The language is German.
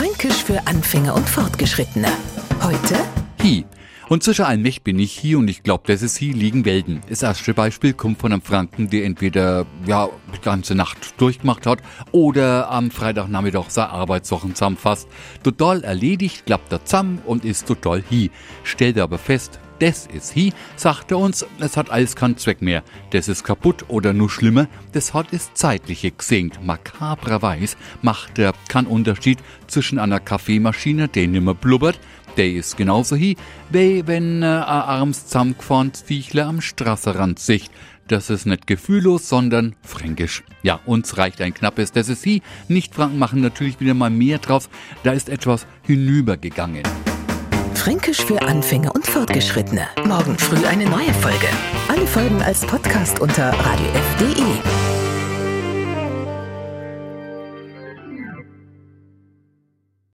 Fränkisch für Anfänger und Fortgeschrittene. Heute Hi. Und zwischen Allmech bin ich hier und ich glaube, das ist hier liegen Welten. Das erste Beispiel kommt von einem Franken, der entweder ja die ganze Nacht durchgemacht hat oder am Freitagnachmittag seine Arbeitswochen zusammenfasst. Total erledigt, klappt er zusammen und ist total hi. Stellt aber fest, das ist hi, sagt er uns, es hat alles keinen Zweck mehr. Das ist kaputt oder nur schlimmer, das hat es zeitliche gesenkt. Makabrerweise macht er keinen Unterschied zwischen einer Kaffeemaschine, die nimmer blubbert, ist genauso hi, wie wenn äh, arms zusammengefahrenes Viechler am Straßenrand sicht. Das ist nicht gefühllos, sondern fränkisch. Ja, uns reicht ein knappes, das ist hi. Nicht Franken machen natürlich wieder mal mehr drauf. Da ist etwas hinübergegangen. Fränkisch für Anfänger und Fortgeschrittene. Morgen früh eine neue Folge. Alle Folgen als Podcast unter radiof.de.